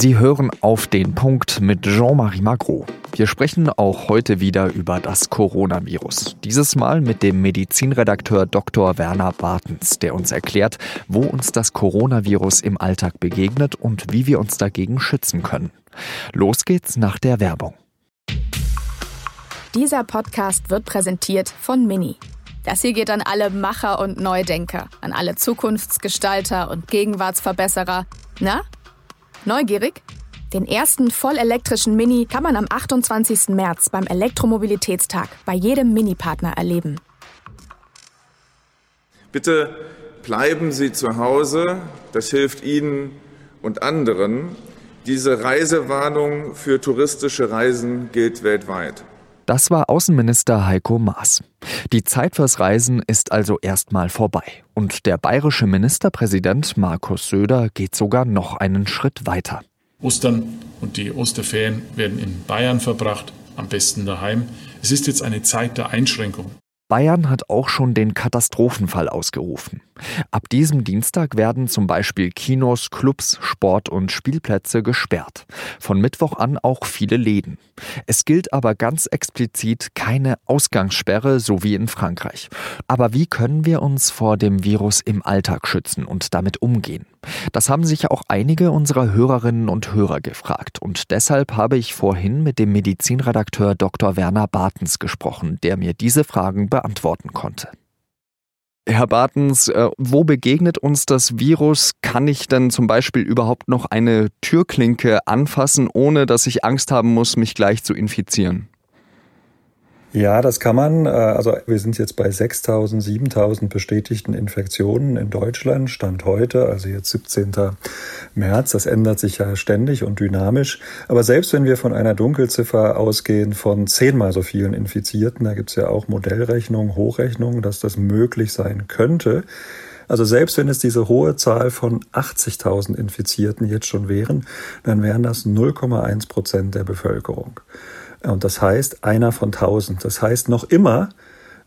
Sie hören auf den Punkt mit Jean-Marie Magro. Wir sprechen auch heute wieder über das Coronavirus. Dieses Mal mit dem Medizinredakteur Dr. Werner Bartens, der uns erklärt, wo uns das Coronavirus im Alltag begegnet und wie wir uns dagegen schützen können. Los geht's nach der Werbung. Dieser Podcast wird präsentiert von Mini. Das hier geht an alle Macher und Neudenker, an alle Zukunftsgestalter und Gegenwartsverbesserer. Na? Neugierig? Den ersten vollelektrischen Mini kann man am 28. März beim Elektromobilitätstag bei jedem Mini-Partner erleben. Bitte bleiben Sie zu Hause, das hilft Ihnen und anderen. Diese Reisewarnung für touristische Reisen gilt weltweit. Das war Außenminister Heiko Maas. Die Zeit fürs Reisen ist also erstmal vorbei. Und der bayerische Ministerpräsident Markus Söder geht sogar noch einen Schritt weiter. Ostern und die Osterferien werden in Bayern verbracht, am besten daheim. Es ist jetzt eine Zeit der Einschränkung. Bayern hat auch schon den Katastrophenfall ausgerufen. Ab diesem Dienstag werden zum Beispiel Kinos, Clubs, Sport- und Spielplätze gesperrt. Von Mittwoch an auch viele Läden. Es gilt aber ganz explizit keine Ausgangssperre, so wie in Frankreich. Aber wie können wir uns vor dem Virus im Alltag schützen und damit umgehen? Das haben sich auch einige unserer Hörerinnen und Hörer gefragt. Und deshalb habe ich vorhin mit dem Medizinredakteur Dr. Werner Bartens gesprochen, der mir diese Fragen beantworten konnte. Herr Bartens, äh, wo begegnet uns das Virus? Kann ich denn zum Beispiel überhaupt noch eine Türklinke anfassen, ohne dass ich Angst haben muss, mich gleich zu infizieren? Ja, das kann man. Äh, also wir sind jetzt bei 6.000, 7.000 bestätigten Infektionen in Deutschland, Stand heute, also jetzt 17. März. Das ändert sich ja ständig und dynamisch. Aber selbst wenn wir von einer Dunkelziffer ausgehen von zehnmal so vielen Infizierten, da gibt's ja auch Modellrechnungen, Hochrechnungen, dass das möglich sein könnte. Also selbst wenn es diese hohe Zahl von 80.000 Infizierten jetzt schon wären, dann wären das 0,1 Prozent der Bevölkerung. Und das heißt einer von tausend. Das heißt noch immer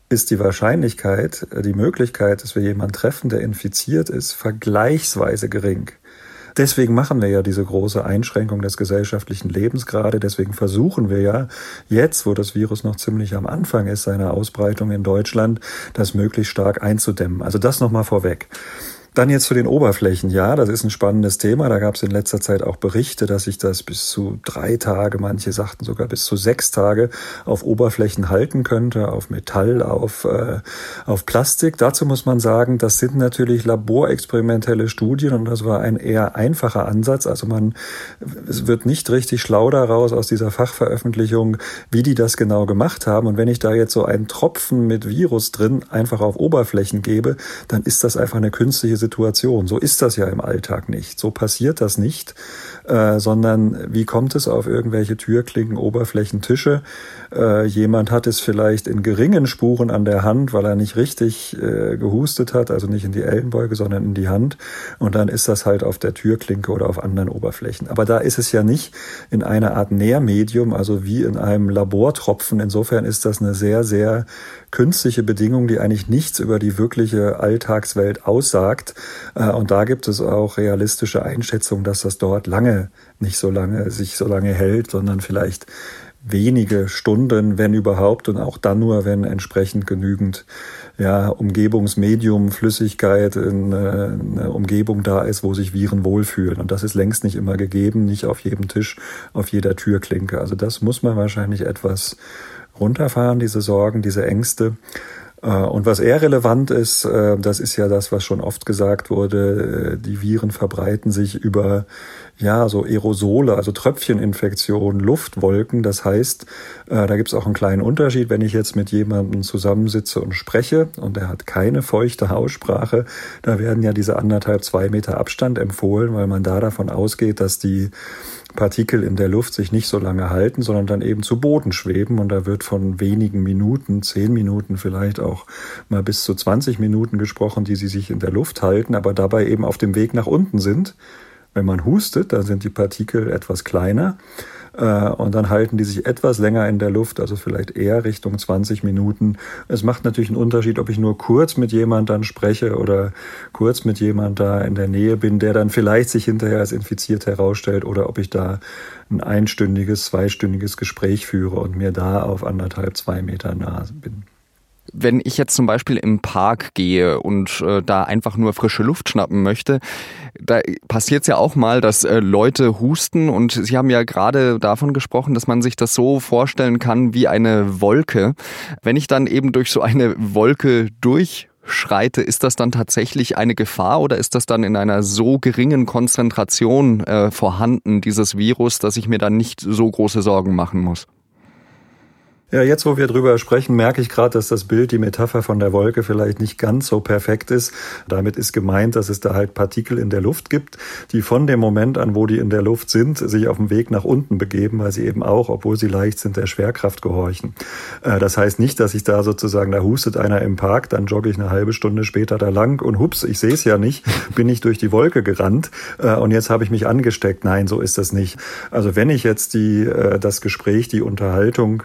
ist die Wahrscheinlichkeit, die Möglichkeit, dass wir jemanden treffen, der infiziert ist, vergleichsweise gering. Deswegen machen wir ja diese große Einschränkung des gesellschaftlichen Lebens gerade. Deswegen versuchen wir ja jetzt, wo das Virus noch ziemlich am Anfang ist, seiner Ausbreitung in Deutschland, das möglichst stark einzudämmen. Also das nochmal vorweg. Dann jetzt zu den Oberflächen. Ja, das ist ein spannendes Thema. Da gab es in letzter Zeit auch Berichte, dass sich das bis zu drei Tage, manche sagten sogar bis zu sechs Tage auf Oberflächen halten könnte, auf Metall, auf, äh, auf Plastik. Dazu muss man sagen, das sind natürlich laborexperimentelle Studien und das war ein eher einfacher Ansatz. Also man, es wird nicht richtig schlau daraus aus dieser Fachveröffentlichung, wie die das genau gemacht haben. Und wenn ich da jetzt so einen Tropfen mit Virus drin einfach auf Oberflächen gebe, dann ist das einfach eine künstliche Situation. So ist das ja im Alltag nicht. So passiert das nicht, äh, sondern wie kommt es auf irgendwelche Türklinken, Oberflächen, Tische? Äh, jemand hat es vielleicht in geringen Spuren an der Hand, weil er nicht richtig äh, gehustet hat, also nicht in die Ellenbeuge, sondern in die Hand. Und dann ist das halt auf der Türklinke oder auf anderen Oberflächen. Aber da ist es ja nicht in einer Art Nährmedium, also wie in einem Labortropfen. Insofern ist das eine sehr, sehr künstliche Bedingung, die eigentlich nichts über die wirkliche Alltagswelt aussagt. Äh, und da gibt es auch realistische Einschätzungen, dass das dort lange, nicht so lange, sich so lange hält, sondern vielleicht wenige Stunden, wenn überhaupt, und auch dann nur, wenn entsprechend genügend ja, Umgebungsmedium, Flüssigkeit in äh, Umgebung da ist, wo sich Viren wohlfühlen. Und das ist längst nicht immer gegeben, nicht auf jedem Tisch, auf jeder Türklinke. Also das muss man wahrscheinlich etwas runterfahren, diese Sorgen, diese Ängste. Äh, und was eher relevant ist, äh, das ist ja das, was schon oft gesagt wurde, äh, die Viren verbreiten sich über ja, so Aerosole, also Tröpfcheninfektionen, Luftwolken. Das heißt, da gibt es auch einen kleinen Unterschied, wenn ich jetzt mit jemandem zusammensitze und spreche und er hat keine feuchte Aussprache, da werden ja diese anderthalb, zwei Meter Abstand empfohlen, weil man da davon ausgeht, dass die Partikel in der Luft sich nicht so lange halten, sondern dann eben zu Boden schweben. Und da wird von wenigen Minuten, zehn Minuten vielleicht auch mal bis zu 20 Minuten gesprochen, die sie sich in der Luft halten, aber dabei eben auf dem Weg nach unten sind. Wenn man hustet, dann sind die Partikel etwas kleiner. Äh, und dann halten die sich etwas länger in der Luft, also vielleicht eher Richtung 20 Minuten. Es macht natürlich einen Unterschied, ob ich nur kurz mit jemand dann spreche oder kurz mit jemand da in der Nähe bin, der dann vielleicht sich hinterher als infiziert herausstellt oder ob ich da ein einstündiges, zweistündiges Gespräch führe und mir da auf anderthalb, zwei Meter nah bin. Wenn ich jetzt zum Beispiel im Park gehe und äh, da einfach nur frische Luft schnappen möchte, da passiert es ja auch mal, dass äh, Leute husten und Sie haben ja gerade davon gesprochen, dass man sich das so vorstellen kann wie eine Wolke. Wenn ich dann eben durch so eine Wolke durchschreite, ist das dann tatsächlich eine Gefahr oder ist das dann in einer so geringen Konzentration äh, vorhanden, dieses Virus, dass ich mir dann nicht so große Sorgen machen muss? Ja, jetzt, wo wir drüber sprechen, merke ich gerade, dass das Bild, die Metapher von der Wolke vielleicht nicht ganz so perfekt ist. Damit ist gemeint, dass es da halt Partikel in der Luft gibt, die von dem Moment an, wo die in der Luft sind, sich auf dem Weg nach unten begeben, weil sie eben auch, obwohl sie leicht sind, der Schwerkraft gehorchen. Äh, das heißt nicht, dass ich da sozusagen, da hustet einer im Park, dann jogge ich eine halbe Stunde später da lang und hups, ich sehe es ja nicht, bin ich durch die Wolke gerannt äh, und jetzt habe ich mich angesteckt. Nein, so ist das nicht. Also wenn ich jetzt die, äh, das Gespräch, die Unterhaltung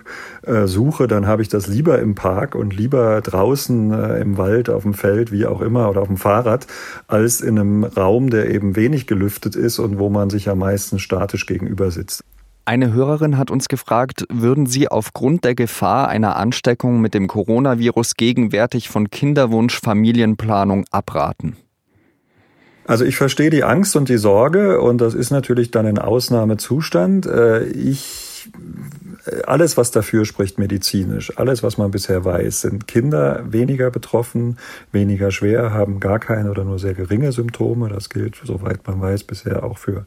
äh, suche, dann habe ich das lieber im Park und lieber draußen äh, im Wald, auf dem Feld, wie auch immer, oder auf dem Fahrrad, als in einem Raum, der eben wenig gelüftet ist und wo man sich am meisten statisch gegenüber sitzt. Eine Hörerin hat uns gefragt, würden Sie aufgrund der Gefahr einer Ansteckung mit dem Coronavirus gegenwärtig von Kinderwunsch Familienplanung abraten? Also ich verstehe die Angst und die Sorge und das ist natürlich dann ein Ausnahmezustand. Äh, ich alles, was dafür spricht medizinisch, alles, was man bisher weiß, sind Kinder weniger betroffen, weniger schwer, haben gar keine oder nur sehr geringe Symptome. Das gilt, soweit man weiß, bisher auch für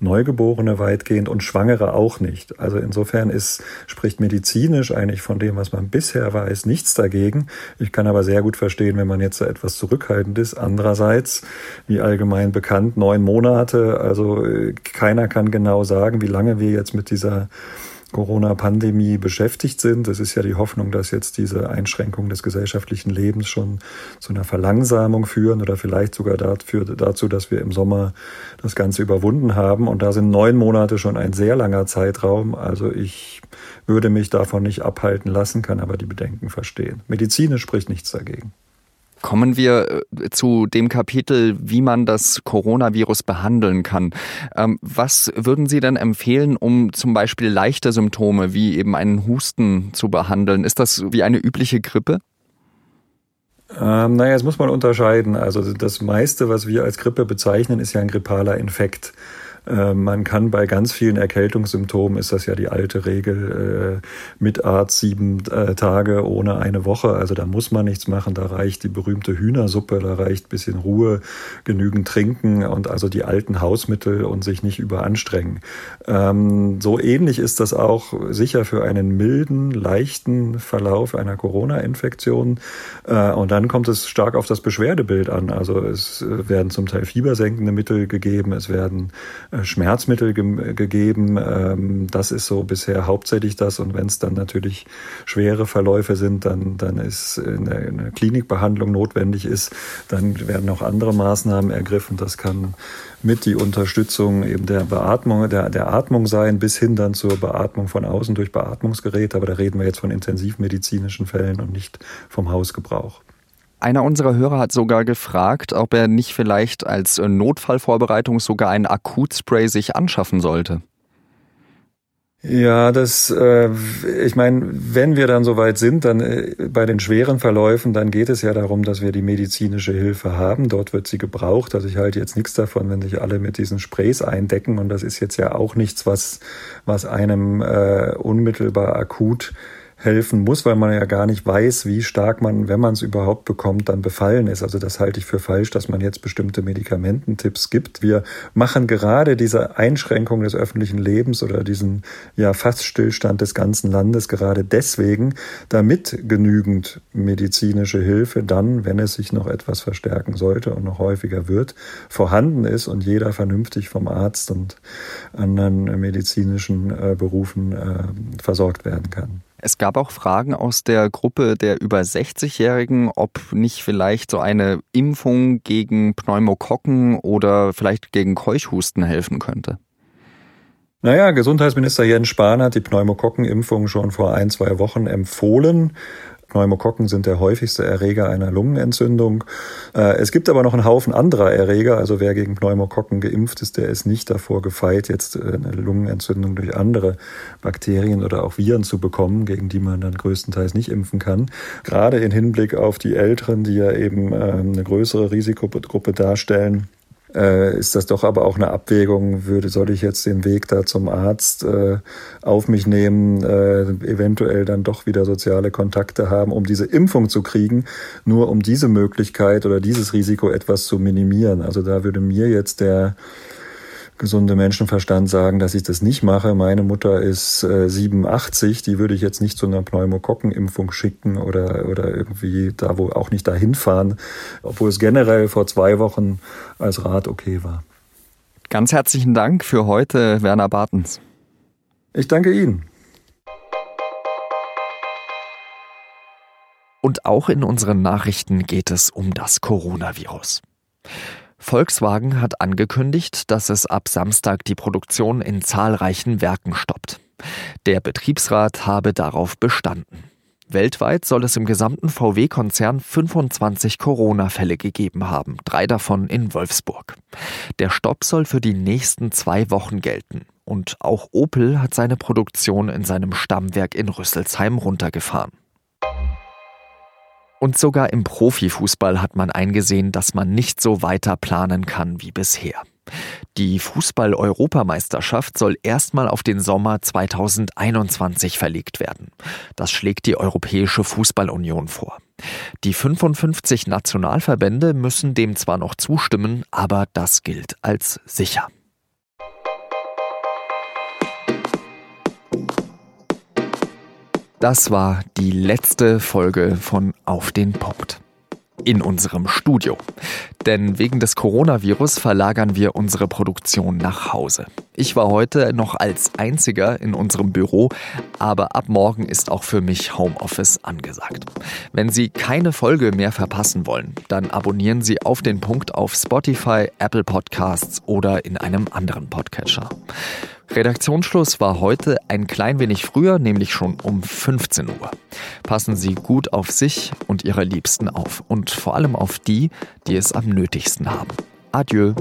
Neugeborene weitgehend und Schwangere auch nicht. Also insofern ist, spricht medizinisch eigentlich von dem, was man bisher weiß, nichts dagegen. Ich kann aber sehr gut verstehen, wenn man jetzt etwas zurückhaltend ist. Andererseits, wie allgemein bekannt, neun Monate. Also äh, keiner kann genau sagen, wie lange wir jetzt mit dieser Corona-Pandemie beschäftigt sind. Es ist ja die Hoffnung, dass jetzt diese Einschränkungen des gesellschaftlichen Lebens schon zu einer Verlangsamung führen oder vielleicht sogar dafür, dazu, dass wir im Sommer das Ganze überwunden haben. Und da sind neun Monate schon ein sehr langer Zeitraum. Also ich würde mich davon nicht abhalten lassen, kann aber die Bedenken verstehen. Medizinisch spricht nichts dagegen. Kommen wir äh, zu dem Kapitel, wie man das Coronavirus behandeln kann. Ähm, was würden Sie denn empfehlen, um zum Beispiel leichte Symptome wie eben einen Husten zu behandeln? Ist das wie eine übliche Grippe? Ähm, naja, jetzt muss man unterscheiden. Also das meiste, was wir als Grippe bezeichnen, ist ja ein grippaler Infekt. Ähm, man kann bei ganz vielen Erkältungssymptomen, ist das ja die alte Regel, äh, mit Arzt sieben äh, Tage ohne eine Woche. Also da muss man nichts machen. Da reicht die berühmte Hühnersuppe, da reicht bisschen Ruhe, genügend trinken und also die alten Hausmittel und sich nicht überanstrengen. Ähm, so ähnlich ist das auch sicher für einen milden, leichten Verlauf einer Corona-Infektion. Äh, und dann kommt es stark auf das Beschwerdebild an. Also es werden zum Teil fiebersenkende Mittel gegeben, es werden äh, Schmerzmittel ge gegeben. Ähm, das ist so bisher hauptsächlich das. Und wenn es dann natürlich schwere Verläufe sind, dann, dann ist eine, eine Klinikbehandlung notwendig ist, dann werden auch andere Maßnahmen ergriffen. Das kann mit die Unterstützung eben der Beatmung, der, der Atmung sein, bis hin dann zur Beatmung von außen durch Beatmungsgeräte. Aber da reden wir jetzt von intensivmedizinischen Fällen und nicht vom Hausgebrauch. Einer unserer Hörer hat sogar gefragt, ob er nicht vielleicht als Notfallvorbereitung sogar ein Akutspray sich anschaffen sollte. Ja, das, äh, ich meine, wenn wir dann soweit sind, dann äh, bei den schweren Verläufen, dann geht es ja darum, dass wir die medizinische Hilfe haben. Dort wird sie gebraucht. Also ich halte jetzt nichts davon, wenn sich alle mit diesen Sprays eindecken. Und das ist jetzt ja auch nichts, was, was einem äh, unmittelbar akut helfen muss, weil man ja gar nicht weiß, wie stark man, wenn man es überhaupt bekommt, dann befallen ist. Also das halte ich für falsch, dass man jetzt bestimmte Medikamententipps gibt. Wir machen gerade diese Einschränkung des öffentlichen Lebens oder diesen ja fast Stillstand des ganzen Landes gerade deswegen, damit genügend medizinische Hilfe dann, wenn es sich noch etwas verstärken sollte und noch häufiger wird, vorhanden ist und jeder vernünftig vom Arzt und anderen medizinischen äh, Berufen äh, versorgt werden kann. Es gab auch Fragen aus der Gruppe der über 60-Jährigen, ob nicht vielleicht so eine Impfung gegen Pneumokokken oder vielleicht gegen Keuchhusten helfen könnte. Naja, Gesundheitsminister Jens Spahn hat die Pneumokokkenimpfung schon vor ein, zwei Wochen empfohlen. Pneumokokken sind der häufigste Erreger einer Lungenentzündung. Äh, es gibt aber noch einen Haufen anderer Erreger. Also wer gegen Pneumokokken geimpft ist, der ist nicht davor gefeit, jetzt äh, eine Lungenentzündung durch andere Bakterien oder auch Viren zu bekommen, gegen die man dann größtenteils nicht impfen kann. Gerade in Hinblick auf die Älteren, die ja eben äh, eine größere Risikogruppe darstellen äh, ist das doch aber auch eine Abwägung, würde, soll ich jetzt den Weg da zum Arzt äh, auf mich nehmen, äh, eventuell dann doch wieder soziale Kontakte haben, um diese Impfung zu kriegen, nur um diese Möglichkeit oder dieses Risiko etwas zu minimieren. Also da würde mir jetzt der gesunde Menschenverstand sagen, dass ich das nicht mache. Meine Mutter ist äh, 87, die würde ich jetzt nicht zu einer Pneumokokkenimpfung schicken oder, oder irgendwie da wo auch nicht dahin fahren, obwohl es generell vor zwei Wochen als Rat okay war. Ganz herzlichen Dank für heute, Werner Bartens. Ich danke Ihnen. Und auch in unseren Nachrichten geht es um das Coronavirus. Volkswagen hat angekündigt, dass es ab Samstag die Produktion in zahlreichen Werken stoppt. Der Betriebsrat habe darauf bestanden. Weltweit soll es im gesamten VW-Konzern 25 Corona-Fälle gegeben haben, drei davon in Wolfsburg. Der Stopp soll für die nächsten zwei Wochen gelten. Und auch Opel hat seine Produktion in seinem Stammwerk in Rüsselsheim runtergefahren. Und sogar im Profifußball hat man eingesehen, dass man nicht so weiter planen kann wie bisher. Die Fußball-Europameisterschaft soll erstmal auf den Sommer 2021 verlegt werden. Das schlägt die Europäische Fußballunion vor. Die 55 Nationalverbände müssen dem zwar noch zustimmen, aber das gilt als sicher. Das war die letzte Folge von Auf den Punkt. In unserem Studio. Denn wegen des Coronavirus verlagern wir unsere Produktion nach Hause. Ich war heute noch als einziger in unserem Büro, aber ab morgen ist auch für mich Homeoffice angesagt. Wenn Sie keine Folge mehr verpassen wollen, dann abonnieren Sie auf den Punkt auf Spotify, Apple Podcasts oder in einem anderen Podcatcher. Redaktionsschluss war heute ein klein wenig früher, nämlich schon um 15 Uhr. Passen Sie gut auf sich und Ihre Liebsten auf und vor allem auf die, die es am nötigsten haben. Adieu.